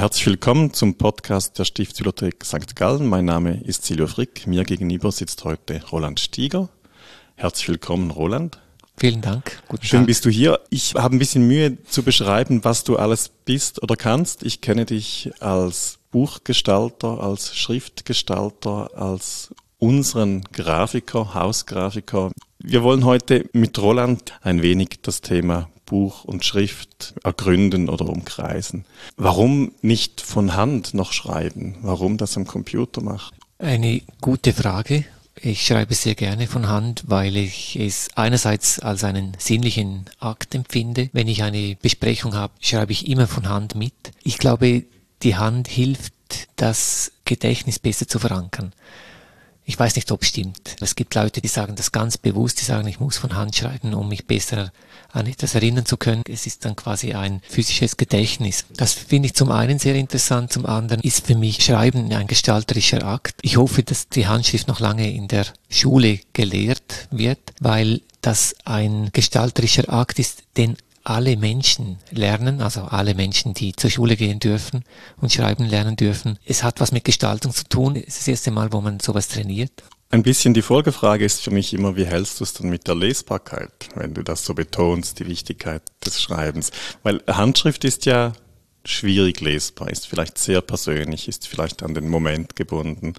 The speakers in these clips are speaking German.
Herzlich willkommen zum Podcast der Stiftsbibliothek St. Gallen. Mein Name ist Silvio Frick. Mir gegenüber sitzt heute Roland Stieger. Herzlich willkommen, Roland. Vielen Dank. Guten Schön Tag. bist du hier. Ich habe ein bisschen Mühe zu beschreiben, was du alles bist oder kannst. Ich kenne dich als Buchgestalter, als Schriftgestalter, als unseren Grafiker, Hausgrafiker. Wir wollen heute mit Roland ein wenig das Thema Buch und Schrift ergründen oder umkreisen. Warum nicht von Hand noch schreiben? Warum das am Computer machen? Eine gute Frage. Ich schreibe sehr gerne von Hand, weil ich es einerseits als einen sinnlichen Akt empfinde. Wenn ich eine Besprechung habe, schreibe ich immer von Hand mit. Ich glaube, die Hand hilft, das Gedächtnis besser zu verankern. Ich weiß nicht, ob es stimmt. Es gibt Leute, die sagen das ganz bewusst, die sagen, ich muss von Hand schreiben, um mich besser an etwas erinnern zu können. Es ist dann quasi ein physisches Gedächtnis. Das finde ich zum einen sehr interessant, zum anderen ist für mich Schreiben ein gestalterischer Akt. Ich hoffe, dass die Handschrift noch lange in der Schule gelehrt wird, weil das ein gestalterischer Akt ist, den alle Menschen lernen, also alle Menschen, die zur Schule gehen dürfen und schreiben lernen dürfen. Es hat was mit Gestaltung zu tun. Es ist das erste Mal, wo man sowas trainiert. Ein bisschen die Folgefrage ist für mich immer, wie hältst du es dann mit der Lesbarkeit, wenn du das so betonst, die Wichtigkeit des Schreibens? Weil Handschrift ist ja schwierig lesbar, ist vielleicht sehr persönlich, ist vielleicht an den Moment gebunden.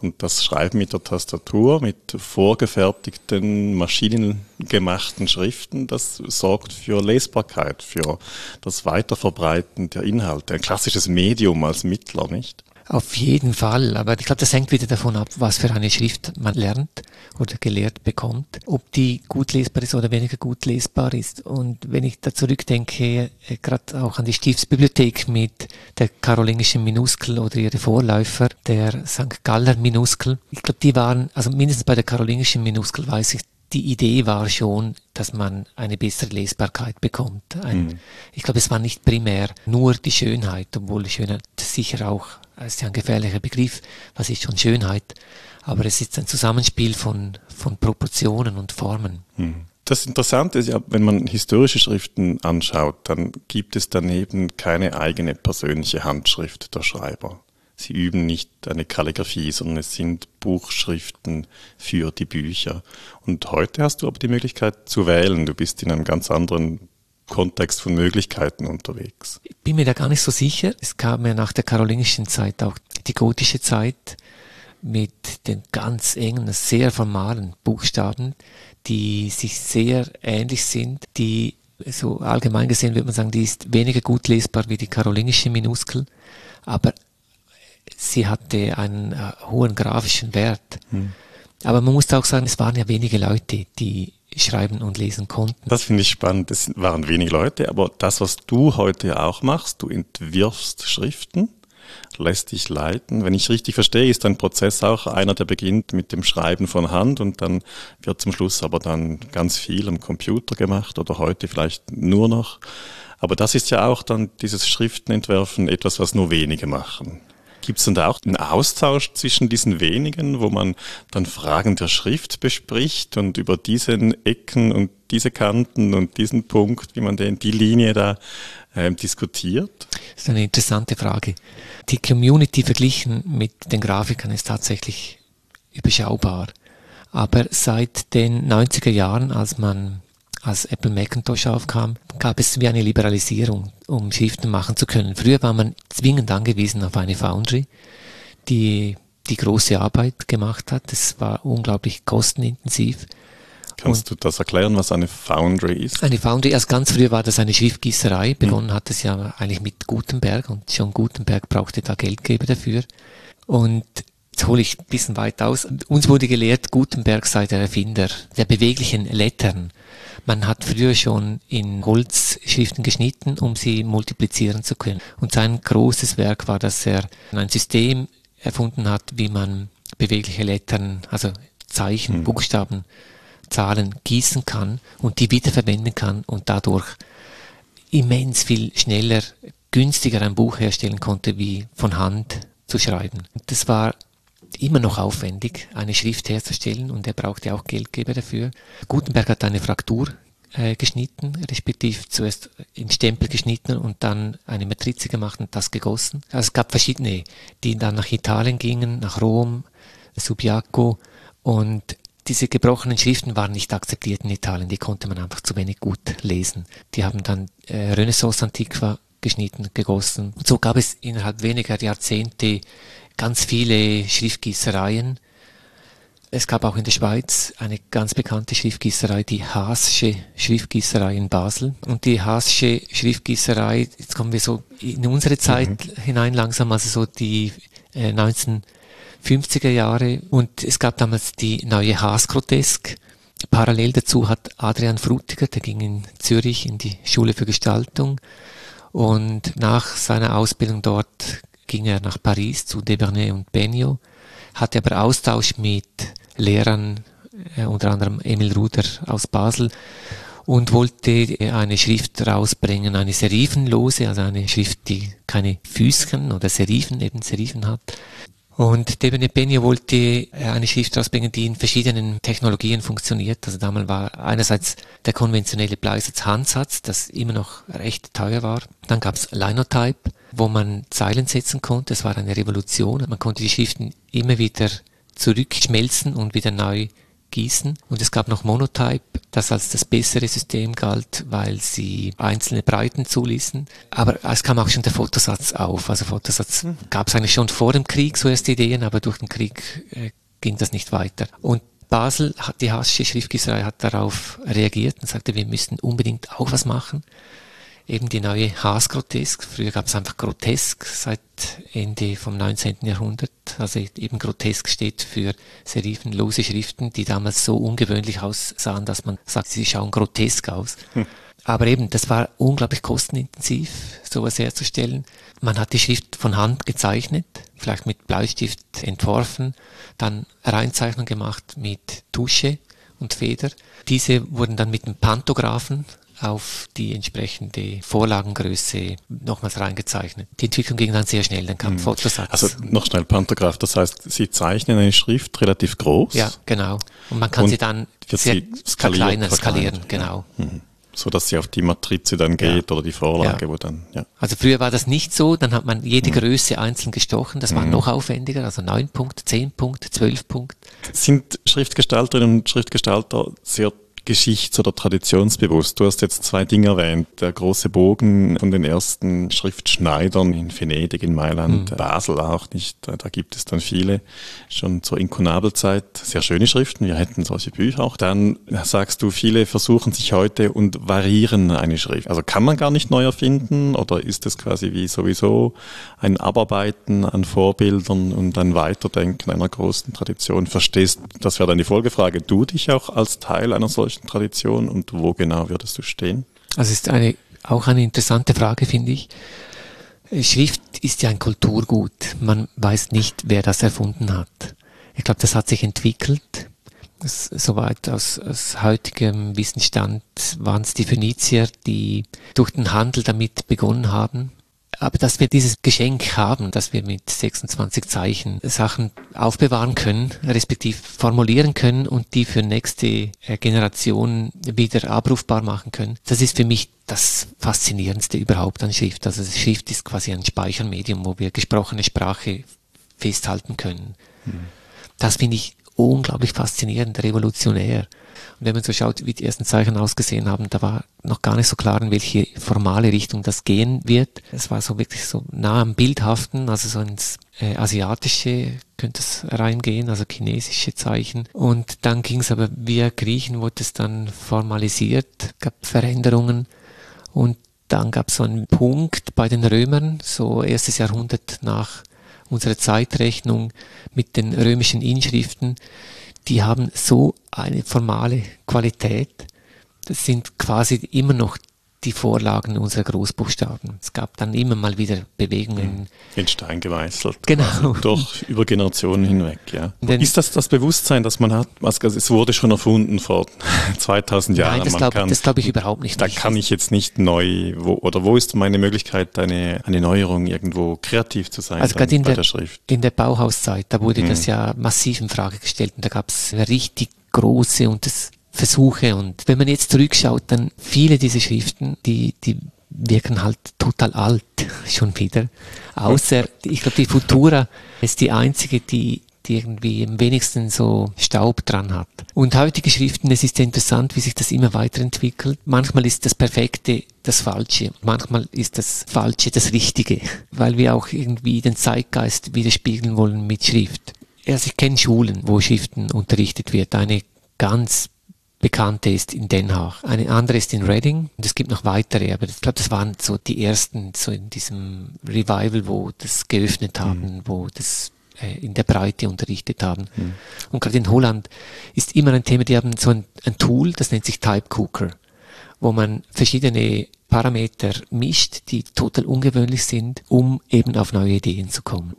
Und das Schreiben mit der Tastatur, mit vorgefertigten, maschinengemachten Schriften, das sorgt für Lesbarkeit, für das Weiterverbreiten der Inhalte. Ein klassisches Medium als Mittler, nicht? Auf jeden Fall, aber ich glaube, das hängt wieder davon ab, was für eine Schrift man lernt oder gelehrt bekommt, ob die gut lesbar ist oder weniger gut lesbar ist. Und wenn ich da zurückdenke, äh, gerade auch an die Stiftsbibliothek mit der karolingischen Minuskel oder ihre Vorläufer, der St. Galler Minuskel, ich glaube, die waren, also mindestens bei der karolingischen Minuskel weiß ich, die Idee war schon, dass man eine bessere Lesbarkeit bekommt. Ein, mhm. Ich glaube, es war nicht primär nur die Schönheit, obwohl die Schönheit sicher auch das ist ja ein gefährlicher Begriff, was ist schon Schönheit, aber es ist ein Zusammenspiel von, von Proportionen und Formen. Hm. Das Interessante ist ja, wenn man historische Schriften anschaut, dann gibt es daneben keine eigene persönliche Handschrift der Schreiber. Sie üben nicht eine Kalligraphie, sondern es sind Buchschriften für die Bücher. Und heute hast du aber die Möglichkeit zu wählen. Du bist in einem ganz anderen Kontext von Möglichkeiten unterwegs. Ich bin mir da gar nicht so sicher. Es kam ja nach der karolingischen Zeit auch die gotische Zeit mit den ganz engen, sehr formalen Buchstaben, die sich sehr ähnlich sind, die so allgemein gesehen würde man sagen, die ist weniger gut lesbar wie die karolingische Minuskel, aber sie hatte einen äh, hohen grafischen Wert. Hm. Aber man muss auch sagen, es waren ja wenige Leute, die schreiben und lesen konnten. Das finde ich spannend. Es waren wenig Leute, aber das, was du heute auch machst, du entwirfst Schriften, lässt dich leiten. Wenn ich richtig verstehe, ist dein Prozess auch einer, der beginnt mit dem Schreiben von Hand und dann wird zum Schluss aber dann ganz viel am Computer gemacht oder heute vielleicht nur noch. Aber das ist ja auch dann dieses Schriftenentwerfen etwas, was nur wenige machen. Gibt es dann da auch einen Austausch zwischen diesen wenigen, wo man dann Fragen der Schrift bespricht und über diese Ecken und diese Kanten und diesen Punkt, wie man denn die Linie da ähm, diskutiert? Das ist eine interessante Frage. Die Community verglichen mit den Grafikern ist tatsächlich überschaubar. Aber seit den 90er Jahren, als man als Apple Macintosh aufkam, gab es wie eine Liberalisierung, um Schriften machen zu können. Früher war man zwingend angewiesen auf eine Foundry, die die große Arbeit gemacht hat. Es war unglaublich kostenintensiv. Kannst und du das erklären, was eine Foundry ist? Eine Foundry, also ganz früher war das eine Schriftgießerei. Begonnen mhm. hat es ja eigentlich mit Gutenberg und schon Gutenberg brauchte da Geldgeber dafür. Und jetzt hole ich ein bisschen weit aus. Uns wurde gelehrt, Gutenberg sei der Erfinder der beweglichen Lettern. Man hat früher schon in Holzschriften geschnitten, um sie multiplizieren zu können. Und sein großes Werk war, dass er ein System erfunden hat, wie man bewegliche Lettern, also Zeichen, mhm. Buchstaben, Zahlen gießen kann und die wiederverwenden kann und dadurch immens viel schneller, günstiger ein Buch herstellen konnte, wie von Hand zu schreiben. Das war immer noch aufwendig, eine Schrift herzustellen und er brauchte auch Geldgeber dafür. Gutenberg hat eine Fraktur äh, geschnitten, respektive zuerst in Stempel geschnitten und dann eine Matrize gemacht und das gegossen. Also es gab verschiedene, die dann nach Italien gingen, nach Rom, Subiaco und diese gebrochenen Schriften waren nicht akzeptiert in Italien, die konnte man einfach zu wenig gut lesen. Die haben dann äh, Renaissance Antiqua geschnitten, gegossen. Und so gab es innerhalb weniger Jahrzehnte ganz viele Schriftgießereien, es gab auch in der Schweiz eine ganz bekannte Schriftgießerei, die Haasche Schriftgießerei in Basel. Und die Haasche Schriftgießerei, jetzt kommen wir so in unsere Zeit mhm. hinein langsam, also so die äh, 1950er Jahre. Und es gab damals die neue Haas Grotesk. Parallel dazu hat Adrian Frutiger, der ging in Zürich in die Schule für Gestaltung. Und nach seiner Ausbildung dort ging er nach Paris zu Debernay und Benio, hatte aber Austausch mit Lehrern, äh, unter anderem Emil Ruder aus Basel, und wollte eine Schrift rausbringen, eine serifenlose, also eine Schrift, die keine Füßchen oder Serifen, eben Serifen hat. Und Debene Benio wollte eine Schrift rausbringen, die in verschiedenen Technologien funktioniert. Also damals war einerseits der konventionelle Bleisatz-Handsatz, das immer noch recht teuer war. Dann gab es Linotype, wo man Zeilen setzen konnte. Es war eine Revolution. Man konnte die Schriften immer wieder zurückschmelzen und wieder neu gießen. Und es gab noch Monotype, das als das bessere System galt, weil sie einzelne Breiten zuließen. Aber es kam auch schon der Fotosatz auf. Also Fotosatz mhm. gab es eigentlich schon vor dem Krieg so erste Ideen, aber durch den Krieg äh, ging das nicht weiter. Und Basel, die Hassische Schriftgießerei hat darauf reagiert und sagte, wir müssten unbedingt auch was machen eben die neue Haas Grotesk. Früher gab es einfach Grotesk seit Ende vom 19. Jahrhundert. Also eben Grotesk steht für serifenlose Schriften, die damals so ungewöhnlich aussahen, dass man sagt, sie schauen grotesk aus. Hm. Aber eben, das war unglaublich kostenintensiv, sowas herzustellen. Man hat die Schrift von Hand gezeichnet, vielleicht mit Bleistift entworfen, dann Reinzeichnung gemacht mit Tusche und Feder. Diese wurden dann mit dem Pantographen auf die entsprechende Vorlagengröße nochmals reingezeichnet. Die Entwicklung ging dann sehr schnell, dann kam mhm. Fotosatz. Also noch schnell Pantograph, das heißt, Sie zeichnen eine Schrift relativ groß. Ja, genau. Und man kann Und sie dann sehr verkleinern, skalieren, genau. Mhm so dass sie auf die Matrize dann geht ja. oder die Vorlage, ja. wo dann, ja. Also früher war das nicht so, dann hat man jede mhm. Größe einzeln gestochen, das war mhm. noch aufwendiger, also 9 Punkt, 10 Punkt, 12 Punkt. Sind Schriftgestalterinnen und Schriftgestalter sehr geschichts- oder traditionsbewusst. Du hast jetzt zwei Dinge erwähnt. Der große Bogen von den ersten Schriftschneidern in Venedig, in Mailand, mhm. Basel auch nicht. Da gibt es dann viele. Schon zur Inkunabelzeit sehr schöne Schriften. Wir hätten solche Bücher auch. Dann sagst du, viele versuchen sich heute und variieren eine Schrift. Also kann man gar nicht neu erfinden oder ist es quasi wie sowieso ein Abarbeiten an Vorbildern und ein Weiterdenken einer großen Tradition? Verstehst, das wäre dann die Folgefrage, du dich auch als Teil einer solchen solchen Tradition und wo genau würdest du stehen? Also ist eine, auch eine interessante Frage, finde ich. Schrift ist ja ein Kulturgut. Man weiß nicht, wer das erfunden hat. Ich glaube, das hat sich entwickelt. Soweit aus, aus heutigem Wissensstand waren es die Phönizier, die durch den Handel damit begonnen haben. Aber dass wir dieses Geschenk haben, dass wir mit 26 Zeichen Sachen aufbewahren können, respektive formulieren können und die für nächste äh, Generation wieder abrufbar machen können, das ist für mich das Faszinierendste überhaupt an Schrift. Also Schrift ist quasi ein Speichermedium, wo wir gesprochene Sprache festhalten können. Mhm. Das finde ich unglaublich faszinierend, revolutionär. Und wenn man so schaut, wie die ersten Zeichen ausgesehen haben, da war noch gar nicht so klar, in welche formale Richtung das gehen wird. Es war so wirklich so nah am Bildhaften, also so ins äh, Asiatische könnte es reingehen, also chinesische Zeichen. Und dann ging es aber via Griechen, wurde es dann formalisiert, gab Veränderungen und dann gab es so einen Punkt bei den Römern, so erstes Jahrhundert nach unserer Zeitrechnung mit den römischen Inschriften, die haben so eine formale Qualität. Das sind quasi immer noch die Vorlagen unserer Großbuchstaben. Es gab dann immer mal wieder Bewegungen. In Stein gemeißelt. Genau. Durch über Generationen hinweg, ja. Denn ist das das Bewusstsein, das man hat? Also es wurde schon erfunden vor 2000 Jahren. Nein, das glaube glaub ich überhaupt nicht. Da kann ich jetzt nicht neu, wo, oder wo ist meine Möglichkeit, eine, eine Neuerung irgendwo kreativ zu sein also gerade in der, der, Schrift? In der Bauhauszeit, da wurde mhm. das ja massiv in Frage gestellt und da gab es richtig große und das Versuche. Und wenn man jetzt zurückschaut, dann viele dieser Schriften, die, die wirken halt total alt schon wieder. Außer, ich glaube, die Futura ist die einzige, die, die irgendwie am wenigsten so Staub dran hat. Und heutige Schriften, es ist ja interessant, wie sich das immer weiterentwickelt. Manchmal ist das Perfekte das Falsche, manchmal ist das Falsche das Richtige, weil wir auch irgendwie den Zeitgeist widerspiegeln wollen mit Schrift. Also ich kenne Schulen, wo Schriften unterrichtet wird. Eine ganz bekannte ist in Den Haag, eine andere ist in Reading und es gibt noch weitere, aber ich glaube, das waren so die ersten, so in diesem Revival, wo das geöffnet haben, mhm. wo das äh, in der Breite unterrichtet haben. Mhm. Und gerade in Holland ist immer ein Thema, die haben so ein, ein Tool, das nennt sich Type Cooker, wo man verschiedene Parameter mischt, die total ungewöhnlich sind, um eben auf neue Ideen zu kommen.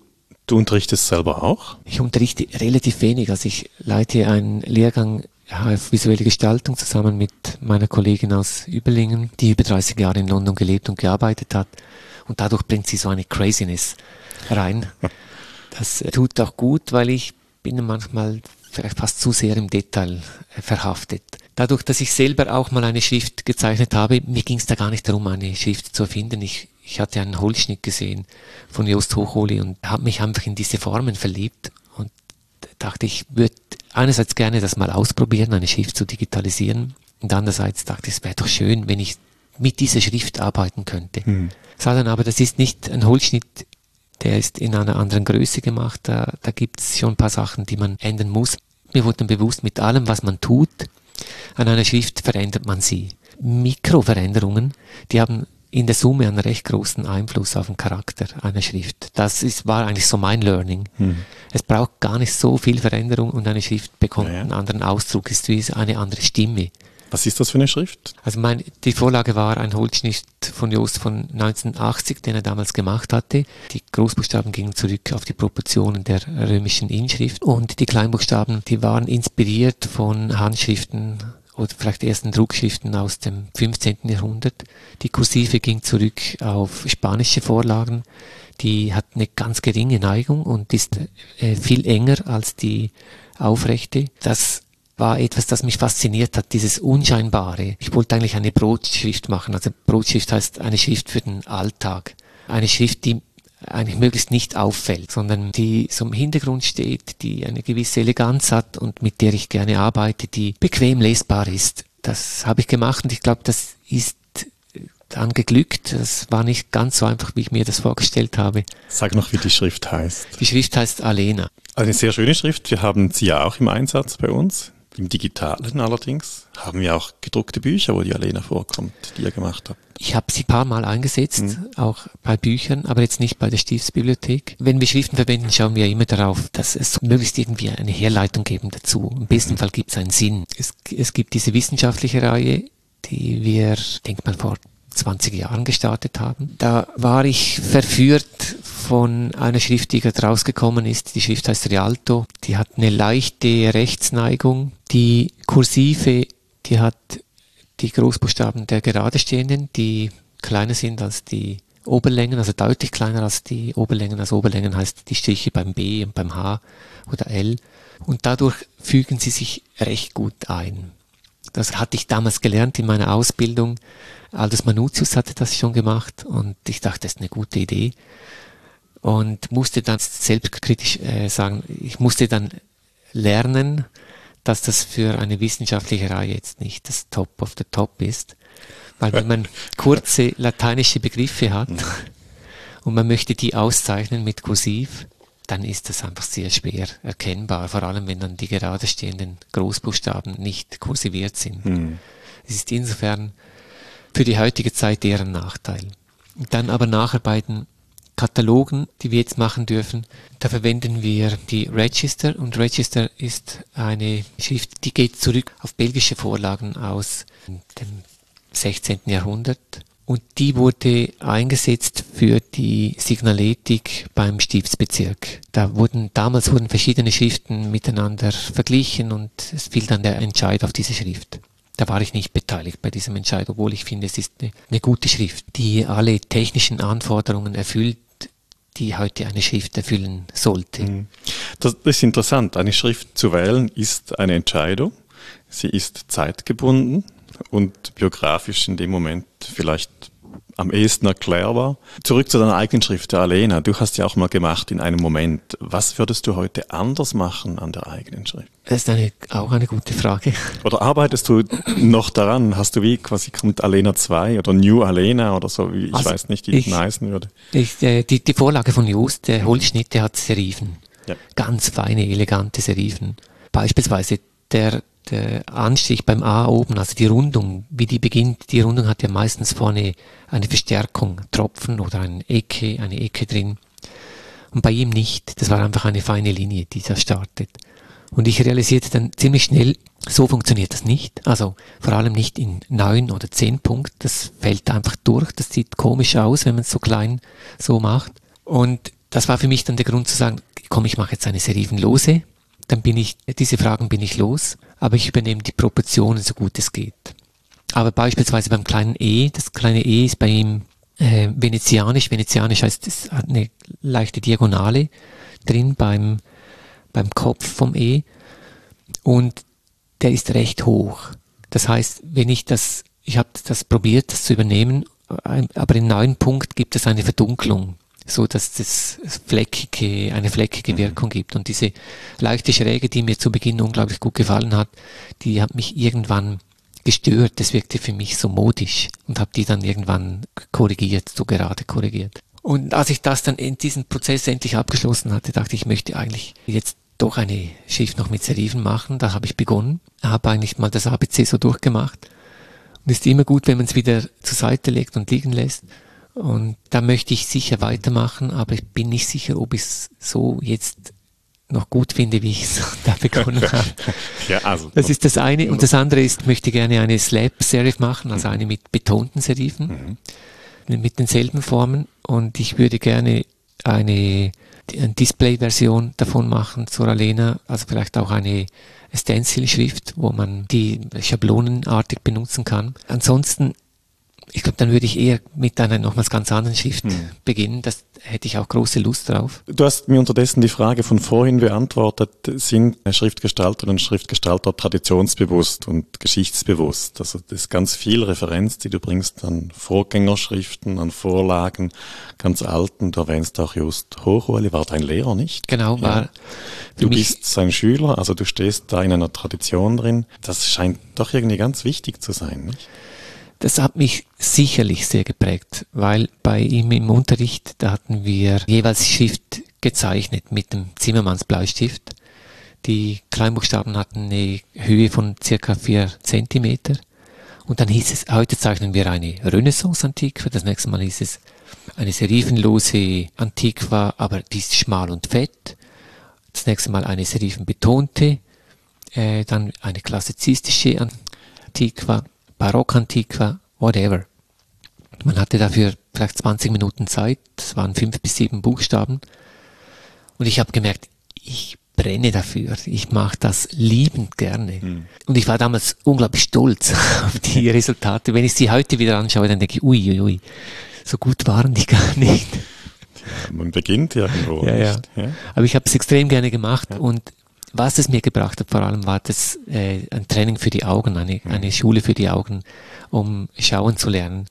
Du unterrichtest selber auch? Ich unterrichte relativ wenig. Also ich leite einen Lehrgang auf visuelle Gestaltung zusammen mit meiner Kollegin aus Überlingen, die über 30 Jahre in London gelebt und gearbeitet hat. Und dadurch bringt sie so eine Craziness rein. Das tut auch gut, weil ich bin manchmal vielleicht fast zu sehr im Detail äh, verhaftet. Dadurch, dass ich selber auch mal eine Schrift gezeichnet habe, mir ging es da gar nicht darum, eine Schrift zu erfinden. Ich, ich hatte einen Holzschnitt gesehen von Jost Hochholi und habe mich einfach in diese Formen verliebt dachte, ich würde einerseits gerne das mal ausprobieren, eine Schrift zu digitalisieren und andererseits dachte ich, es wäre doch schön, wenn ich mit dieser Schrift arbeiten könnte. Mhm. Sah dann aber, das ist nicht ein Holzschnitt, der ist in einer anderen Größe gemacht, da, da gibt es schon ein paar Sachen, die man ändern muss. Mir wurde dann bewusst, mit allem, was man tut, an einer Schrift verändert man sie. Mikroveränderungen, die haben in der Summe einen recht großen Einfluss auf den Charakter einer Schrift. Das ist, war eigentlich so mein Learning. Hm. Es braucht gar nicht so viel Veränderung und eine Schrift bekommt naja. einen anderen Ausdruck, ist wie eine andere Stimme. Was ist das für eine Schrift? Also mein, die Vorlage war ein Holzschnitt von Jost von 1980, den er damals gemacht hatte. Die Großbuchstaben gingen zurück auf die Proportionen der römischen Inschrift und die Kleinbuchstaben, die waren inspiriert von Handschriften oder vielleicht ersten Druckschriften aus dem 15. Jahrhundert. Die Kursive ging zurück auf spanische Vorlagen. Die hat eine ganz geringe Neigung und ist äh, viel enger als die aufrechte. Das war etwas, das mich fasziniert hat, dieses Unscheinbare. Ich wollte eigentlich eine Brotschrift machen. Also Brotschrift heißt eine Schrift für den Alltag. Eine Schrift, die eigentlich möglichst nicht auffällt, sondern die so im Hintergrund steht, die eine gewisse Eleganz hat und mit der ich gerne arbeite, die bequem lesbar ist. Das habe ich gemacht und ich glaube, das ist dann geglückt. Das war nicht ganz so einfach, wie ich mir das vorgestellt habe. Sag noch, wie die Schrift heißt. Die Schrift heißt Alena. Eine sehr schöne Schrift. Wir haben sie ja auch im Einsatz bei uns. Im Digitalen allerdings haben wir auch gedruckte Bücher, wo die Alena vorkommt, die ihr gemacht habt. Ich habe sie ein paar Mal eingesetzt, mhm. auch bei Büchern, aber jetzt nicht bei der Stiftsbibliothek. Wenn wir Schriften verwenden, schauen wir immer darauf, dass es möglichst irgendwie eine Herleitung geben dazu. Im besten mhm. Fall gibt es einen Sinn. Es, es gibt diese wissenschaftliche Reihe, die wir, denk mal, vor 20 Jahren gestartet haben. Da war ich verführt von einer Schrift, die gerade rausgekommen ist. Die Schrift heißt Rialto. Die hat eine leichte Rechtsneigung. Die Kursive, die hat die Großbuchstaben der gerade stehenden, die kleiner sind als die Oberlängen, also deutlich kleiner als die Oberlängen. Also Oberlängen heißt die Striche beim B und beim H oder L. Und dadurch fügen sie sich recht gut ein. Das hatte ich damals gelernt in meiner Ausbildung. Aldous Manutius hatte das schon gemacht und ich dachte, das ist eine gute Idee. Und musste dann selbstkritisch äh, sagen, ich musste dann lernen, dass das für eine wissenschaftliche Reihe jetzt nicht das Top of the Top ist. Weil wenn man kurze lateinische Begriffe hat und man möchte die auszeichnen mit Kursiv, dann ist das einfach sehr schwer erkennbar, vor allem wenn dann die gerade stehenden Großbuchstaben nicht kursiviert sind. Mhm. Es ist insofern für die heutige Zeit eher ein Nachteil. Dann aber nacharbeiten Katalogen, die wir jetzt machen dürfen, da verwenden wir die Register und Register ist eine Schrift, die geht zurück auf belgische Vorlagen aus dem 16. Jahrhundert und die wurde eingesetzt für die Signaletik beim Stiftsbezirk. Da wurden, damals wurden verschiedene Schriften miteinander verglichen und es fiel dann der Entscheid auf diese Schrift. Da war ich nicht beteiligt bei diesem Entscheid, obwohl ich finde, es ist eine, eine gute Schrift, die alle technischen Anforderungen erfüllt, die heute eine Schrift erfüllen sollte. Mhm. Das ist interessant. Eine Schrift zu wählen ist eine Entscheidung. Sie ist zeitgebunden und biografisch in dem Moment vielleicht am ehesten erklärbar. Zurück zu deiner eigenen Schrift, der Alena. Du hast ja auch mal gemacht in einem Moment. Was würdest du heute anders machen an der eigenen Schrift? Das ist eine, auch eine gute Frage. Oder arbeitest du noch daran? Hast du wie quasi kommt Alena 2 oder New Alena oder so? Ich also weiß nicht, wie ich heißen würde. Ich, äh, die, die Vorlage von Just, der Holzschnitt, der hat Serifen. Ja. Ganz feine, elegante Serifen. Beispielsweise der der Anstrich beim A oben, also die Rundung, wie die beginnt, die Rundung hat ja meistens vorne eine Verstärkung, Tropfen oder eine Ecke, eine Ecke drin. Und bei ihm nicht. Das war einfach eine feine Linie, die da startet. Und ich realisierte dann ziemlich schnell, so funktioniert das nicht. Also vor allem nicht in neun oder zehn Punkten. Das fällt einfach durch. Das sieht komisch aus, wenn man es so klein so macht. Und das war für mich dann der Grund zu sagen, komm, ich mache jetzt eine serifenlose dann bin ich, diese Fragen bin ich los, aber ich übernehme die Proportionen so gut es geht. Aber beispielsweise beim kleinen E, das kleine E ist bei ihm äh, venezianisch. Venezianisch heißt, es hat eine leichte Diagonale drin beim, beim Kopf vom E und der ist recht hoch. Das heißt, wenn ich das, ich habe das probiert, das zu übernehmen, aber im neuen Punkt gibt es eine Verdunklung so dass das fleckige, eine fleckige mhm. Wirkung gibt. Und diese leichte Schräge, die mir zu Beginn unglaublich gut gefallen hat, die hat mich irgendwann gestört. Das wirkte für mich so modisch und habe die dann irgendwann korrigiert, so gerade korrigiert. Und als ich das dann in diesem Prozess endlich abgeschlossen hatte, dachte ich, ich möchte eigentlich jetzt doch eine Schrift noch mit Serifen machen. Da habe ich begonnen, habe eigentlich mal das ABC so durchgemacht. Und ist immer gut, wenn man es wieder zur Seite legt und liegen lässt. Und da möchte ich sicher weitermachen, aber ich bin nicht sicher, ob ich es so jetzt noch gut finde, wie ich es da begonnen habe. ja, also, das ist das eine. Und das andere ist, möchte gerne eine Slab-Serif machen, also eine mit betonten Serifen, mhm. mit denselben Formen. Und ich würde gerne eine, eine Display-Version davon machen zur Alena, also vielleicht auch eine Stencil-Schrift, wo man die schablonenartig benutzen kann. Ansonsten ich glaube, dann würde ich eher mit einer nochmals ganz anderen Schrift hm. beginnen. Das hätte ich auch große Lust drauf. Du hast mir unterdessen die Frage von vorhin beantwortet. Sind Schriftgestalter und Schriftgestalter traditionsbewusst und geschichtsbewusst? Also das ist ganz viel Referenz, die du bringst an Vorgängerschriften, an Vorlagen, ganz alten. Du erwähnst auch just Hochuli, war dein Lehrer nicht? Genau, war. Ja. Du bist sein Schüler, also du stehst da in einer Tradition drin. Das scheint doch irgendwie ganz wichtig zu sein, nicht? Das hat mich sicherlich sehr geprägt, weil bei ihm im Unterricht, da hatten wir jeweils Schrift gezeichnet mit dem Zimmermanns Bleistift. Die Kleinbuchstaben hatten eine Höhe von circa vier Zentimeter. Und dann hieß es, heute zeichnen wir eine Renaissance-Antiqua, das nächste Mal hieß es eine serifenlose Antiqua, aber die ist schmal und fett. Das nächste Mal eine serifenbetonte, äh, dann eine klassizistische Antiqua Barockantiqua, whatever. Man hatte dafür vielleicht 20 Minuten Zeit, es waren fünf bis sieben Buchstaben. Und ich habe gemerkt, ich brenne dafür. Ich mache das liebend gerne. Mhm. Und ich war damals unglaublich stolz auf die Resultate. Wenn ich sie heute wieder anschaue, dann denke ich, ui, ui, ui, so gut waren die gar nicht. Man beginnt irgendwo. Ja, ja. ja. Aber ich habe es extrem gerne gemacht ja. und was es mir gebracht hat, vor allem war das äh, ein Training für die Augen, eine, mhm. eine Schule für die Augen, um schauen zu lernen,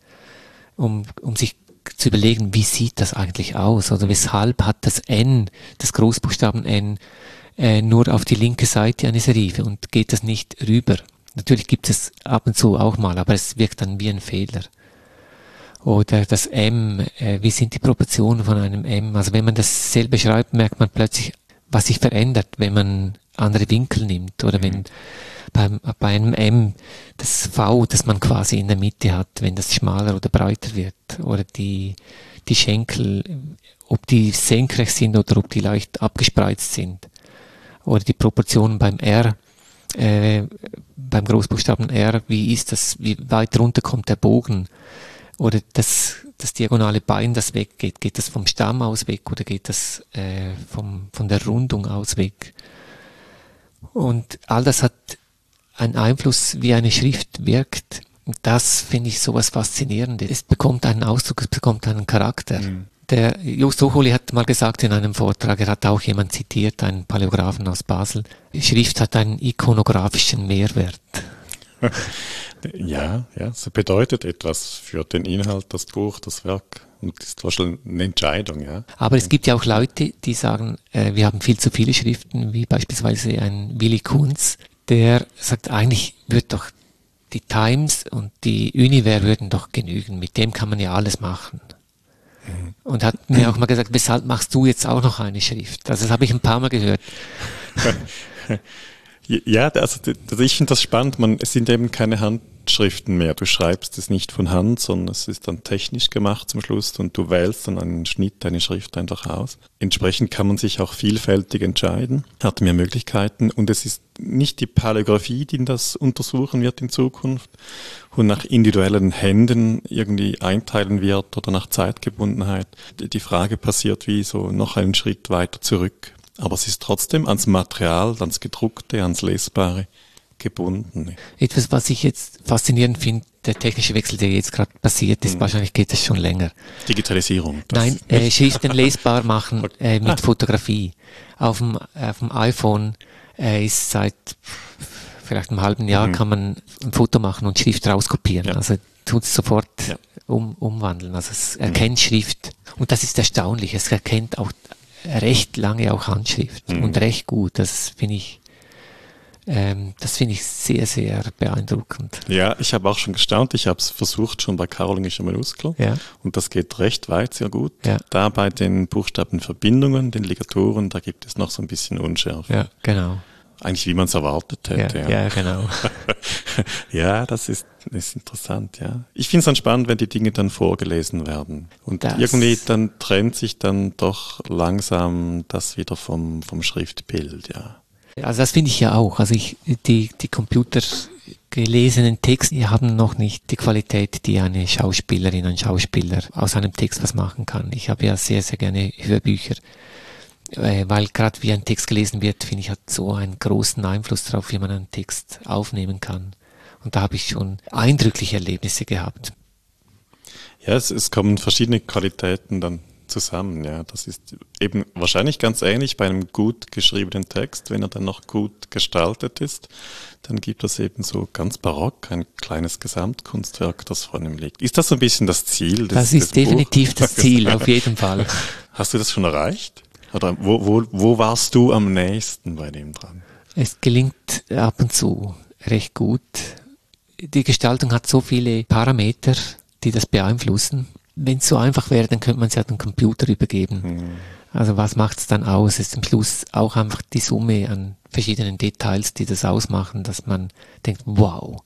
um, um sich zu überlegen, wie sieht das eigentlich aus oder weshalb hat das N, das Großbuchstaben N, äh, nur auf die linke Seite eine Serife und geht das nicht rüber. Natürlich gibt es ab und zu auch mal, aber es wirkt dann wie ein Fehler. Oder das M, äh, wie sind die Proportionen von einem M? Also wenn man das selber schreibt, merkt man plötzlich, was sich verändert, wenn man andere Winkel nimmt oder mhm. wenn beim, bei einem M das V, das man quasi in der Mitte hat, wenn das schmaler oder breiter wird oder die, die Schenkel, ob die senkrecht sind oder ob die leicht abgespreizt sind oder die Proportionen beim R, äh, beim Großbuchstaben R, wie ist das, wie weit runter kommt der Bogen oder das das diagonale Bein, das weggeht, geht das vom Stamm aus weg oder geht das äh, vom, von der Rundung aus weg? Und all das hat einen Einfluss, wie eine Schrift wirkt. Und das finde ich sowas Faszinierendes. Es bekommt einen Ausdruck, es bekommt einen Charakter. Mhm. Der Just Hochuli hat mal gesagt in einem Vortrag, er hat auch jemand zitiert, einen Paläografen aus Basel, Schrift hat einen ikonografischen Mehrwert. Ja, ja, es bedeutet etwas für den Inhalt, das Buch, das Werk. Und das ist wahrscheinlich eine Entscheidung, ja. Aber es gibt ja auch Leute, die sagen, äh, wir haben viel zu viele Schriften, wie beispielsweise ein Willy Kunz, der sagt, eigentlich wird doch die Times und die Univer würden doch genügen. Mit dem kann man ja alles machen. Mhm. Und hat mir auch mal gesagt, weshalb machst du jetzt auch noch eine Schrift? Also das habe ich ein paar Mal gehört. Ja, also ich finde das spannend. Man, es sind eben keine Handschriften mehr. Du schreibst es nicht von Hand, sondern es ist dann technisch gemacht zum Schluss und du wählst dann einen Schnitt, deine Schrift einfach aus. Entsprechend kann man sich auch vielfältig entscheiden, hat mehr Möglichkeiten und es ist nicht die Paläographie, die das untersuchen wird in Zukunft und nach individuellen Händen irgendwie einteilen wird oder nach Zeitgebundenheit. Die Frage passiert wie so noch einen Schritt weiter zurück aber es ist trotzdem ans Material, ans Gedruckte, ans Lesbare gebunden. Etwas, was ich jetzt faszinierend finde, der technische Wechsel, der jetzt gerade passiert ist, mhm. wahrscheinlich geht es schon länger. Digitalisierung. Nein, äh, Schriften lesbar machen äh, mit ah. Fotografie. Auf dem, auf dem iPhone äh, ist seit vielleicht einem halben Jahr mhm. kann man ein Foto machen und Schrift rauskopieren. Ja. Also tut es sofort ja. um, umwandeln. Also es erkennt mhm. Schrift. Und das ist erstaunlich. Es erkennt auch recht lange auch Handschrift mhm. und recht gut. Das finde ich, ähm, das finde ich sehr, sehr beeindruckend. Ja, ich habe auch schon gestaunt. Ich habe es versucht schon bei karolingischer Minuskel ja. und das geht recht weit, sehr gut. Ja. Da bei den Buchstabenverbindungen, den Ligaturen, da gibt es noch so ein bisschen Unschärfe. Ja, genau. Eigentlich wie man es erwartet hätte. Ja, ja. ja genau. ja, das ist, ist interessant, ja. Ich finde es dann spannend, wenn die Dinge dann vorgelesen werden. Und das irgendwie dann trennt sich dann doch langsam das wieder vom, vom Schriftbild, ja. Also das finde ich ja auch. Also ich, die, die Computer gelesenen Texte haben noch nicht die Qualität, die eine Schauspielerin, ein Schauspieler aus einem Text was machen kann. Ich habe ja sehr, sehr gerne Hörbücher weil gerade wie ein Text gelesen wird, finde ich, hat so einen großen Einfluss darauf, wie man einen Text aufnehmen kann. Und da habe ich schon eindrückliche Erlebnisse gehabt. Ja, es, es kommen verschiedene Qualitäten dann zusammen. Ja, das ist eben wahrscheinlich ganz ähnlich bei einem gut geschriebenen Text, wenn er dann noch gut gestaltet ist, dann gibt es eben so ganz barock ein kleines Gesamtkunstwerk, das vor einem liegt. Ist das so ein bisschen das Ziel? Des, das ist definitiv Buch? das Ziel, auf jeden Fall. Hast du das schon erreicht? Oder wo, wo, wo warst du am nächsten bei dem dran? Es gelingt ab und zu recht gut. Die Gestaltung hat so viele Parameter, die das beeinflussen. Wenn es so einfach wäre, dann könnte man es ja dem Computer übergeben. Mhm. Also was macht es dann aus? Es ist am Schluss auch einfach die Summe an verschiedenen Details, die das ausmachen, dass man denkt, wow.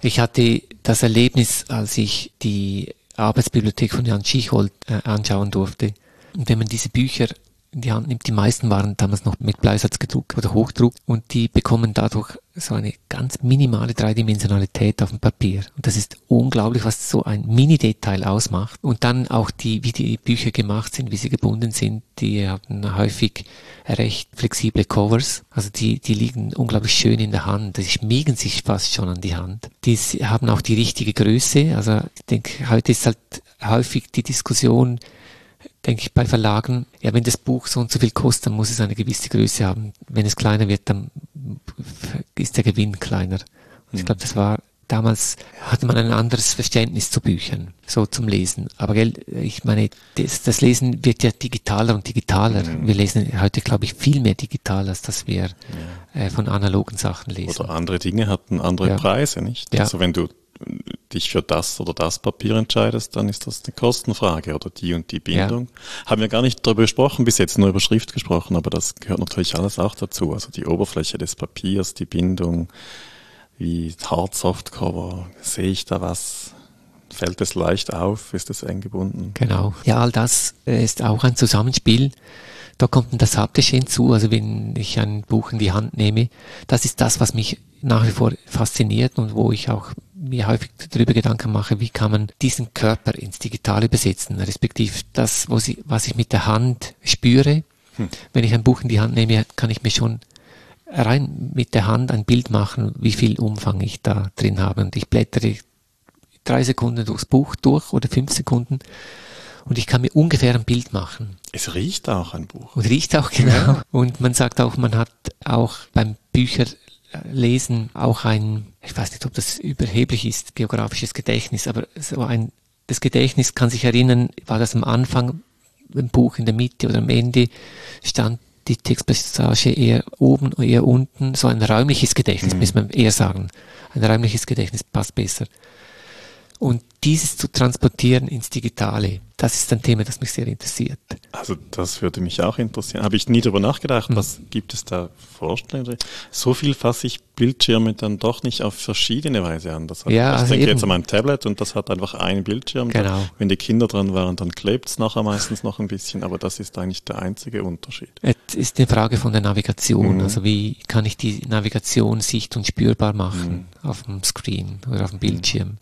Ich hatte das Erlebnis, als ich die Arbeitsbibliothek von Jan Schicholt äh, anschauen durfte. Und wenn man diese Bücher in die Hand nimmt. Die meisten waren damals noch mit Bleisatz gedruckt oder Hochdruck und die bekommen dadurch so eine ganz minimale Dreidimensionalität auf dem Papier. Und das ist unglaublich, was so ein Mini-Detail ausmacht. Und dann auch die, wie die Bücher gemacht sind, wie sie gebunden sind, die haben häufig recht flexible Covers. Also die, die liegen unglaublich schön in der Hand. Die schmiegen sich fast schon an die Hand. Die haben auch die richtige Größe. Also ich denke, heute ist halt häufig die Diskussion, denke ich, bei Verlagen, ja, wenn das Buch so und so viel kostet, dann muss es eine gewisse Größe haben. Wenn es kleiner wird, dann ist der Gewinn kleiner. Und ich glaube, das war damals hatte man ein anderes Verständnis zu Büchern, so zum Lesen. Aber gell, ich meine, das, das Lesen wird ja digitaler und digitaler. Mhm. Wir lesen heute, glaube ich, viel mehr digital, als dass wir ja. äh, von analogen Sachen lesen. Oder andere Dinge hatten andere ja. Preise, nicht? Ja. Also wenn du dich für das oder das Papier entscheidest, dann ist das eine Kostenfrage oder die und die Bindung. Ja. Haben wir gar nicht darüber gesprochen, bis jetzt nur über Schrift gesprochen, aber das gehört natürlich alles auch dazu. Also die Oberfläche des Papiers, die Bindung, wie Hard Softcover, sehe ich da was? Fällt es leicht auf? Ist es eng gebunden? Genau. Ja, all das äh, ist auch ein Zusammenspiel. Da kommt dann das Haptische hinzu. Also wenn ich ein Buch in die Hand nehme, das ist das, was mich nach wie vor fasziniert und wo ich auch mir häufig darüber Gedanken mache, wie kann man diesen Körper ins Digitale übersetzen, respektive das, was ich, was ich mit der Hand spüre. Hm. Wenn ich ein Buch in die Hand nehme, kann ich mir schon rein mit der Hand ein Bild machen, wie viel Umfang ich da drin habe. Und ich blättere drei Sekunden durchs Buch durch oder fünf Sekunden Und ich kann mir ungefähr ein Bild machen. Es riecht auch ein Buch. Und riecht auch, genau. Und man sagt auch, man hat auch beim Bücherlesen auch ein, ich weiß nicht, ob das überheblich ist, geografisches Gedächtnis, aber so ein, das Gedächtnis kann sich erinnern, war das am Anfang im Buch, in der Mitte oder am Ende, stand die Textpassage eher oben oder eher unten, so ein räumliches Gedächtnis, mhm. muss man eher sagen. Ein räumliches Gedächtnis passt besser. Und dieses zu transportieren ins Digitale, das ist ein Thema, das mich sehr interessiert. Also das würde mich auch interessieren. Habe ich nie darüber nachgedacht, mhm. was gibt es da Vorstellungen? So viel fasse ich Bildschirme dann doch nicht auf verschiedene Weise an. Das hat, ja, ich also denke eben. jetzt an mein Tablet und das hat einfach einen Bildschirm. Genau. Wenn die Kinder dran waren, dann klebt es nachher meistens noch ein bisschen, aber das ist eigentlich der einzige Unterschied. Es ist eine Frage von der Navigation. Mhm. Also wie kann ich die Navigation sicht- und spürbar machen mhm. auf dem Screen oder auf dem Bildschirm?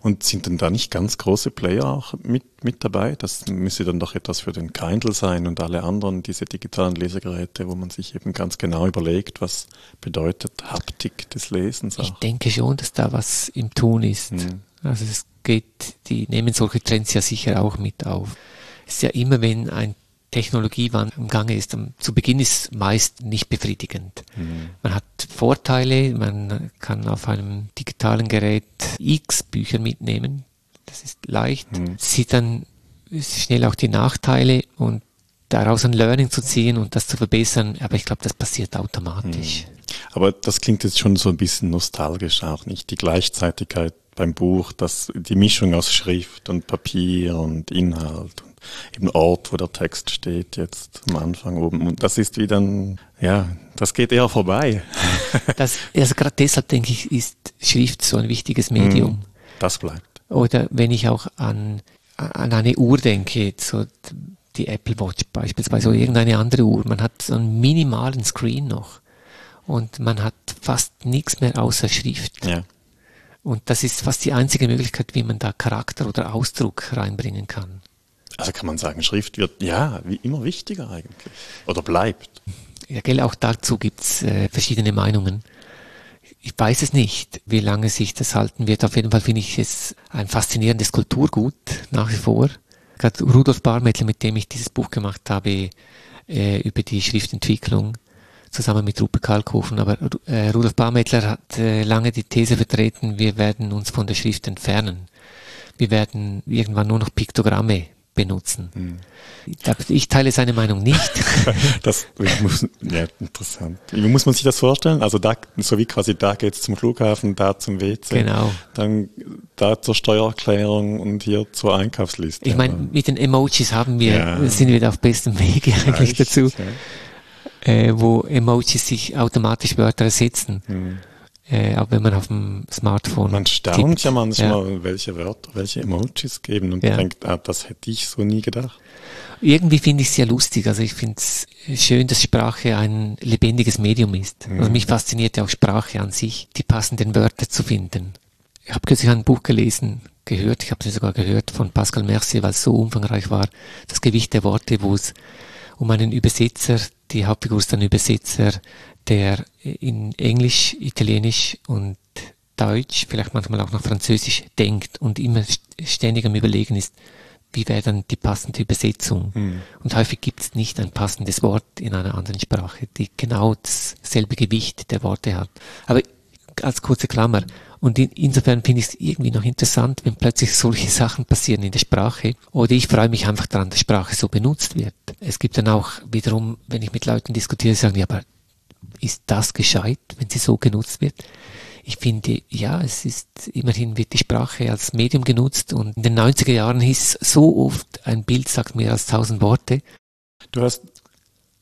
Und sind denn da nicht ganz große Player auch mit, mit dabei? Das müsste dann doch etwas für den Kindle sein und alle anderen, diese digitalen Lesegeräte, wo man sich eben ganz genau überlegt, was bedeutet Haptik des Lesens auch. Ich denke schon, dass da was im Tun ist. Mhm. Also es geht, die nehmen solche Trends ja sicher auch mit auf. Es ist ja immer, wenn ein Technologiewandel im Gange ist. Zu Beginn ist meist nicht befriedigend. Mhm. Man hat Vorteile, man kann auf einem digitalen Gerät x Bücher mitnehmen. Das ist leicht. Mhm. Sieht dann schnell auch die Nachteile und daraus ein Learning zu ziehen und das zu verbessern, aber ich glaube, das passiert automatisch. Mhm. Aber das klingt jetzt schon so ein bisschen nostalgisch auch, nicht? Die Gleichzeitigkeit beim Buch, das, die Mischung aus Schrift und Papier und Inhalt eben Ort, wo der Text steht, jetzt am Anfang oben. Und das ist wieder ein, ja, das geht eher vorbei. Das, also gerade deshalb denke ich, ist Schrift so ein wichtiges Medium. Mm, das bleibt. Oder wenn ich auch an, an eine Uhr denke, so die Apple Watch beispielsweise oder irgendeine andere Uhr, man hat so einen minimalen Screen noch und man hat fast nichts mehr außer Schrift. Ja. Und das ist fast die einzige Möglichkeit, wie man da Charakter oder Ausdruck reinbringen kann. Also kann man sagen, Schrift wird ja wie immer wichtiger eigentlich. Oder bleibt. Ja, gell, auch dazu gibt's äh, verschiedene Meinungen. Ich weiß es nicht, wie lange sich das halten wird. Auf jeden Fall finde ich es ein faszinierendes Kulturgut nach wie vor. Gerade Rudolf Barmettler, mit dem ich dieses Buch gemacht habe, äh, über die Schriftentwicklung, zusammen mit Rupert Kalkofen. Aber äh, Rudolf Barmettler hat äh, lange die These vertreten, wir werden uns von der Schrift entfernen. Wir werden irgendwann nur noch Piktogramme benutzen. Hm. Ich teile seine Meinung nicht. das muss, ja, interessant. Wie muss man sich das vorstellen? Also da, so wie quasi da geht's zum Flughafen, da zum WC. Genau. Dann da zur Steuererklärung und hier zur Einkaufsliste. Ich meine, mit den Emojis haben wir, ja. sind wir da auf bestem Wege eigentlich Reicht, dazu. Ja. Äh, wo Emojis sich automatisch Wörter ersetzen. Hm. Äh, auch wenn man auf dem Smartphone. Man staunt tippt. ja manchmal, ja. welche Wörter, welche Emojis geben und ja. denkt, ah, das hätte ich so nie gedacht. Irgendwie finde ich es sehr lustig. Also ich finde es schön, dass Sprache ein lebendiges Medium ist. Mhm. Also mich fasziniert ja auch Sprache an sich, die passenden Wörter zu finden. Ich habe kürzlich ein Buch gelesen, gehört, ich habe es sogar gehört von Pascal Mercier, weil es so umfangreich war, das Gewicht der Worte, wo es um einen Übersetzer, die Hauptfigur ist ein Übersetzer, der in Englisch, Italienisch und Deutsch, vielleicht manchmal auch noch Französisch denkt und immer ständig am Überlegen ist, wie wäre dann die passende Übersetzung. Mhm. Und häufig gibt es nicht ein passendes Wort in einer anderen Sprache, die genau dasselbe Gewicht der Worte hat. Aber als kurze Klammer. Und in, insofern finde ich es irgendwie noch interessant, wenn plötzlich solche Sachen passieren in der Sprache. Oder ich freue mich einfach daran, dass Sprache so benutzt wird. Es gibt dann auch wiederum, wenn ich mit Leuten diskutiere, sagen, ja, aber ist das gescheit, wenn sie so genutzt wird? Ich finde, ja, es ist, immerhin wird die Sprache als Medium genutzt und in den 90er Jahren hieß so oft, ein Bild sagt mehr als tausend Worte. Du hast,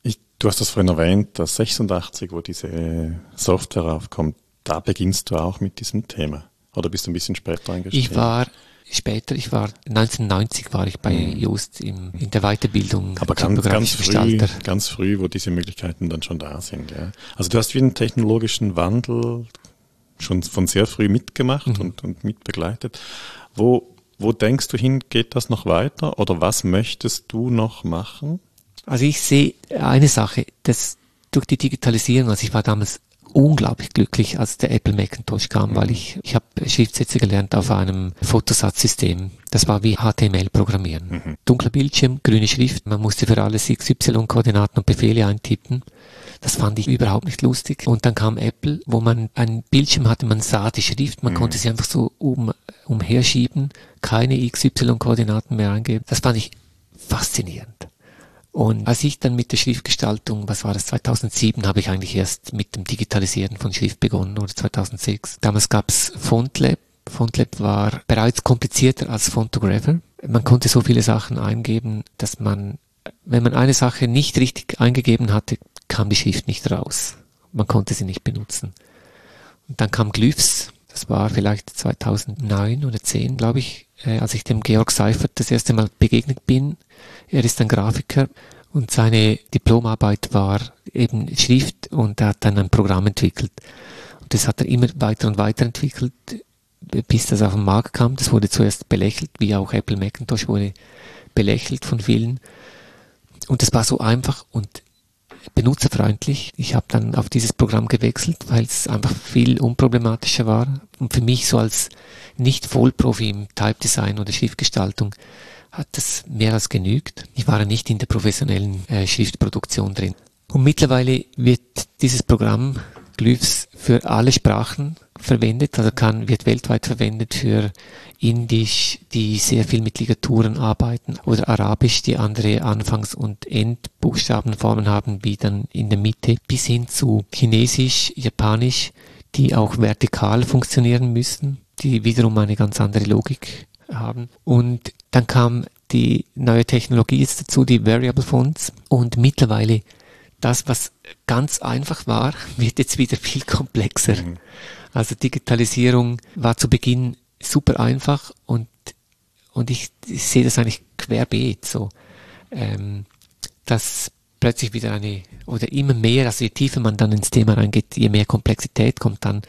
ich, du hast das vorhin erwähnt, das 86, wo diese Software aufkommt, da beginnst du auch mit diesem Thema. Oder bist du ein bisschen später eingestiegen? Ich war später, ich war 1990 war ich bei mhm. Just im, in der Weiterbildung. Aber ganz, ganz früh, ganz früh, wo diese Möglichkeiten dann schon da sind. Ja. Also du hast wie einen technologischen Wandel schon von sehr früh mitgemacht mhm. und, und mitbegleitet. Wo, wo denkst du hin, geht das noch weiter oder was möchtest du noch machen? Also ich sehe eine Sache, dass durch die Digitalisierung, also ich war damals unglaublich glücklich, als der Apple Macintosh kam, weil ich, ich habe Schriftsätze gelernt auf einem Fotosatzsystem. Das war wie HTML programmieren. Mhm. Dunkler Bildschirm, grüne Schrift, man musste für alles XY-Koordinaten und Befehle eintippen. Das fand ich überhaupt nicht lustig. Und dann kam Apple, wo man einen Bildschirm hatte, man sah die Schrift, man mhm. konnte sie einfach so um, umherschieben, keine XY-Koordinaten mehr eingeben. Das fand ich faszinierend. Und als ich dann mit der Schriftgestaltung, was war das, 2007, habe ich eigentlich erst mit dem Digitalisieren von Schrift begonnen oder 2006. Damals gab's FontLab. FontLab war bereits komplizierter als Fontographer. Man konnte so viele Sachen eingeben, dass man, wenn man eine Sache nicht richtig eingegeben hatte, kam die Schrift nicht raus. Man konnte sie nicht benutzen. Und dann kam Glyphs. Das war vielleicht 2009 oder 10, glaube ich, äh, als ich dem Georg Seifert das erste Mal begegnet bin. Er ist ein Grafiker und seine Diplomarbeit war eben Schrift und er hat dann ein Programm entwickelt. Und das hat er immer weiter und weiter entwickelt, bis das auf den Markt kam. Das wurde zuerst belächelt, wie auch Apple Macintosh wurde belächelt von vielen. Und es war so einfach und benutzerfreundlich. Ich habe dann auf dieses Programm gewechselt, weil es einfach viel unproblematischer war. Und für mich so als Nicht-Vollprofi im Type-Design oder Schriftgestaltung hat das mehr als genügt. Ich war nicht in der professionellen äh, Schriftproduktion drin. Und mittlerweile wird dieses Programm Glyphs für alle Sprachen verwendet, also kann, wird weltweit verwendet für Indisch, die sehr viel mit Ligaturen arbeiten, oder Arabisch, die andere Anfangs- und Endbuchstabenformen haben, wie dann in der Mitte, bis hin zu Chinesisch, Japanisch, die auch vertikal funktionieren müssen, die wiederum eine ganz andere Logik haben. Und dann kam die neue Technologie jetzt dazu, die Variable Fonts, und mittlerweile das, was ganz einfach war, wird jetzt wieder viel komplexer. Mhm. Also Digitalisierung war zu Beginn super einfach und, und ich, ich sehe das eigentlich querbeet so, ähm, dass plötzlich wieder eine, oder immer mehr, also je tiefer man dann ins Thema reingeht, je mehr Komplexität kommt dann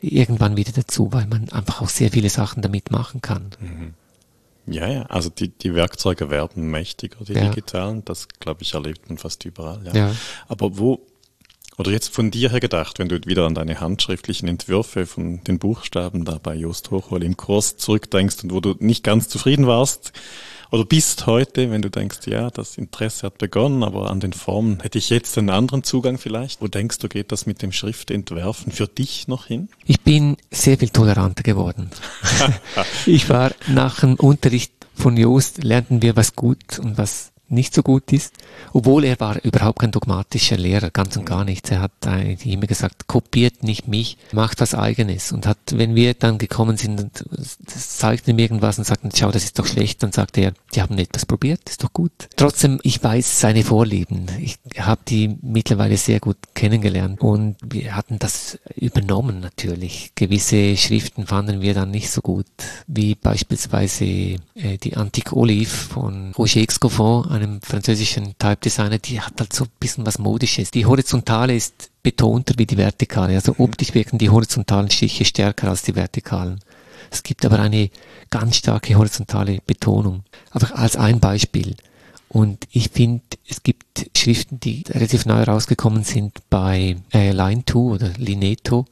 irgendwann wieder dazu, weil man einfach auch sehr viele Sachen damit machen kann. Mhm. Ja, ja, also die, die Werkzeuge werden mächtiger, die ja. digitalen, das glaube ich erlebt man fast überall. Ja. ja. Aber wo, oder jetzt von dir her gedacht, wenn du wieder an deine handschriftlichen Entwürfe von den Buchstaben da bei Jost Hochhol im Kurs zurückdenkst und wo du nicht ganz zufrieden warst, oder bist heute, wenn du denkst, ja, das Interesse hat begonnen, aber an den Formen hätte ich jetzt einen anderen Zugang vielleicht? Wo denkst du, geht das mit dem Schriftentwerfen für dich noch hin? Ich bin sehr viel toleranter geworden. ich war nach dem Unterricht von Joost, lernten wir was gut und was nicht so gut ist, obwohl er war überhaupt kein dogmatischer Lehrer, ganz und gar nichts. Er hat immer gesagt, kopiert nicht mich, macht was eigenes. Und hat, wenn wir dann gekommen sind und zeigten ihm irgendwas und sagten, schau, das ist doch schlecht, dann sagte er, die haben etwas probiert, ist doch gut. Trotzdem, ich weiß seine Vorlieben. Ich habe die mittlerweile sehr gut kennengelernt und wir hatten das übernommen natürlich. Gewisse Schriften fanden wir dann nicht so gut, wie beispielsweise äh, die Antique Olive von Roger Excoffon, einem französischen Type-Designer, die hat halt so ein bisschen was Modisches. Die horizontale ist betonter wie die vertikale. Also mhm. optisch wirken die horizontalen Stiche stärker als die vertikalen. Es gibt aber eine ganz starke horizontale Betonung. Einfach als ein Beispiel. Und ich finde, es gibt Schriften, die relativ neu rausgekommen sind bei äh, Line2 oder Lineto,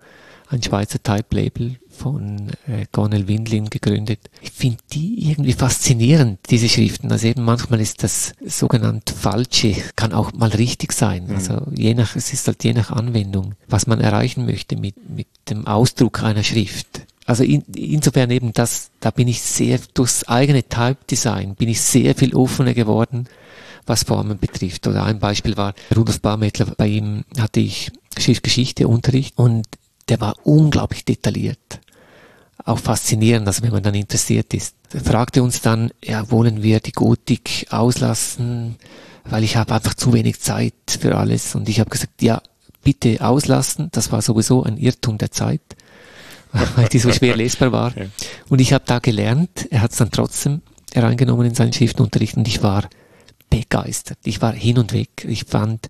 ein Schweizer Type-Label, von äh, Gonel Windlin gegründet. Ich finde die irgendwie faszinierend, diese Schriften. Also eben manchmal ist das sogenannt Falsche, kann auch mal richtig sein. Mhm. Also je nach, es ist halt je nach Anwendung, was man erreichen möchte mit, mit dem Ausdruck einer Schrift. Also in, insofern eben das, da bin ich sehr, durchs eigene Type Design bin ich sehr viel offener geworden, was Formen betrifft. Oder ein Beispiel war Rudolf Barmettler, bei ihm hatte ich Schriftgeschichte Unterricht und der war unglaublich detailliert auch faszinierend, also wenn man dann interessiert ist. Er fragte uns dann, ja, wollen wir die Gotik auslassen, weil ich habe einfach zu wenig Zeit für alles. Und ich habe gesagt, ja, bitte auslassen. Das war sowieso ein Irrtum der Zeit, weil die so schwer lesbar war. Und ich habe da gelernt, er hat es dann trotzdem hereingenommen in seinen Schriftenunterricht und ich war begeistert. Ich war hin und weg. Ich fand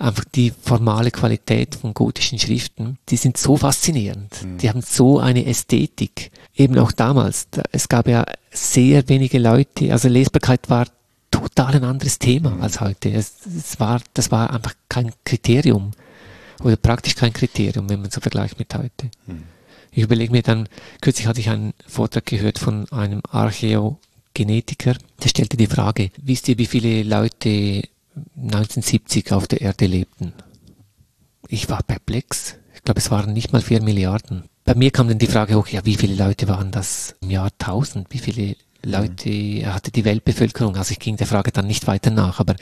einfach die formale Qualität von gotischen Schriften, die sind so faszinierend. Mhm. Die haben so eine Ästhetik. Eben auch damals. Es gab ja sehr wenige Leute, also Lesbarkeit war total ein anderes Thema mhm. als heute. Es, es, war, das war einfach kein Kriterium. oder praktisch kein Kriterium, wenn man so vergleicht mit heute. Hm. Ich überlege mir dann, kürzlich hatte ich einen Vortrag gehört von einem Archäogenetiker, der stellte die Frage, wisst ihr, wie viele Leute 1970 auf der Erde lebten? Ich war perplex. Ich glaube, es waren nicht mal vier Milliarden. Bei mir kam dann die Frage hoch, ja, wie viele Leute waren das im Jahr 1000? Wie viele Leute hatte die Weltbevölkerung? Also ich ging der Frage dann nicht weiter nach, aber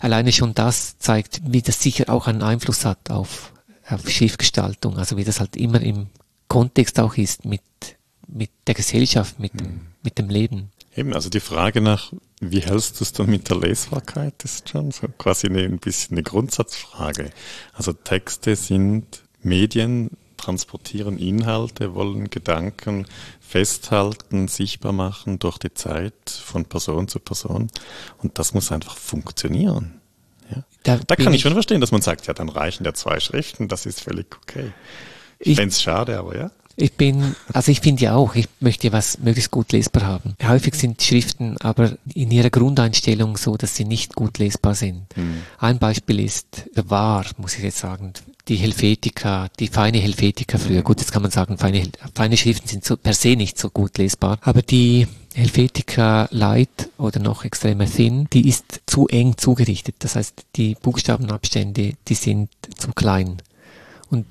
alleine schon das zeigt, wie das sicher auch einen Einfluss hat auf, auf Schiffgestaltung, also wie das halt immer im Kontext auch ist mit, mit der Gesellschaft, mit, mhm. mit dem Leben. Eben, also die Frage nach, wie hältst du es dann mit der Lesbarkeit, ist schon so quasi eine, ein bisschen eine Grundsatzfrage. Also Texte sind Medien, transportieren Inhalte, wollen Gedanken festhalten, sichtbar machen durch die Zeit von Person zu Person. Und das muss einfach funktionieren. Ja? Da, da kann ich schon verstehen, dass man sagt, ja, dann reichen ja zwei Schriften, das ist völlig okay. Ich, ich fände es schade, aber ja. Ich bin, also ich finde ja auch, ich möchte ja was möglichst gut lesbar haben. Häufig sind Schriften aber in ihrer Grundeinstellung so, dass sie nicht gut lesbar sind. Mhm. Ein Beispiel ist, war, muss ich jetzt sagen, die Helvetica, die feine Helvetica früher. Gut, jetzt kann man sagen, feine, feine Schriften sind so per se nicht so gut lesbar. Aber die Helvetica Light oder noch extremer Thin, die ist zu eng zugerichtet. Das heißt, die Buchstabenabstände, die sind zu klein. Und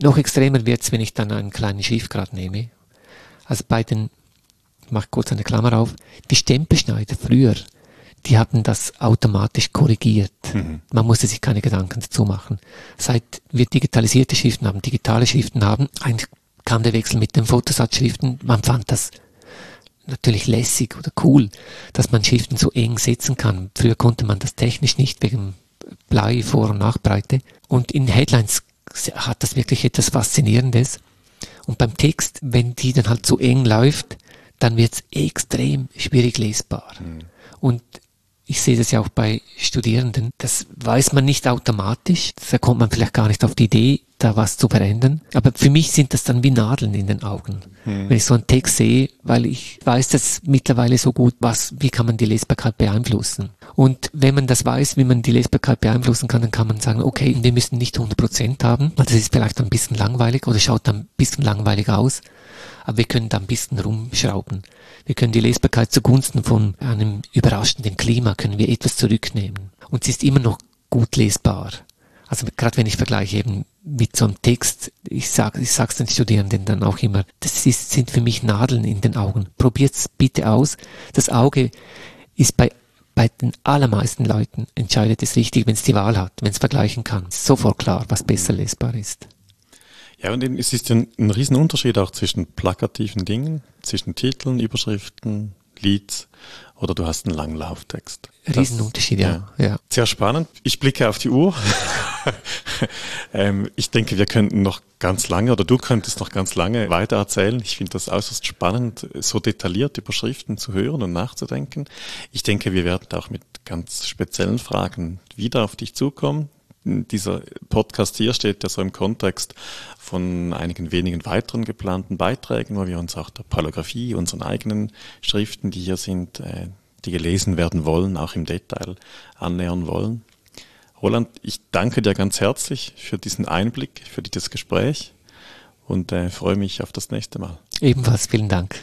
noch extremer wird's, wenn ich dann einen kleinen Schiffgrad nehme. Also bei den, ich mache kurz eine Klammer auf, die Stempelschneider früher, die haben das automatisch korrigiert. Mhm. Man musste sich keine Gedanken dazu machen. Seit wir digitalisierte Schriften haben, digitale Schriften haben, eigentlich kam der Wechsel mit den Fotosatzschriften. Man fand das natürlich lässig oder cool, dass man Schriften so eng setzen kann. Früher konnte man das technisch nicht wegen Blei, Vor- und Nachbreite. Und in Headlines hat das wirklich etwas Faszinierendes. Und beim Text, wenn die dann halt so eng läuft, dann wird es extrem schwierig lesbar. Mhm. Und ich sehe das ja auch bei Studierenden, das weiß man nicht automatisch, da kommt man vielleicht gar nicht auf die Idee, da was zu verändern. Aber für mich sind das dann wie Nadeln in den Augen, hm. wenn ich so einen Text sehe, weil ich weiß das mittlerweile so gut, was, wie kann man die Lesbarkeit beeinflussen. Und wenn man das weiß, wie man die Lesbarkeit beeinflussen kann, dann kann man sagen, okay, wir müssen nicht 100 Prozent haben, weil das ist vielleicht ein bisschen langweilig oder schaut dann ein bisschen langweilig aus, aber wir können da ein bisschen rumschrauben. Wir können die Lesbarkeit zugunsten von einem überraschenden Klima, können wir etwas zurücknehmen. Und sie ist immer noch gut lesbar. Also gerade wenn ich vergleiche eben mit so einem Text, ich sage ich sag's den Studierenden dann auch immer, das ist, sind für mich Nadeln in den Augen. Probiert's bitte aus. Das Auge ist bei bei den allermeisten Leuten entscheidet es richtig, wenn es die Wahl hat, wenn es vergleichen kann. Sofort klar, was besser lesbar ist. Ja, und es ist ein, ein Riesenunterschied auch zwischen plakativen Dingen, zwischen Titeln, Überschriften, Leads oder du hast einen langen Lauftext. Riesenunterschied, ja. ja. ja. Sehr spannend. Ich blicke auf die Uhr. ähm, ich denke, wir könnten noch ganz lange oder du könntest noch ganz lange weiter erzählen. Ich finde das äußerst spannend, so detailliert über Schriften zu hören und nachzudenken. Ich denke, wir werden auch mit ganz speziellen Fragen wieder auf dich zukommen dieser Podcast hier steht ja so im Kontext von einigen wenigen weiteren geplanten Beiträgen, wo wir uns auch der Palographie, unseren eigenen Schriften, die hier sind, äh, die gelesen werden wollen, auch im Detail annähern wollen. Roland, ich danke dir ganz herzlich für diesen Einblick, für dieses Gespräch und äh, freue mich auf das nächste Mal. Ebenfalls vielen Dank.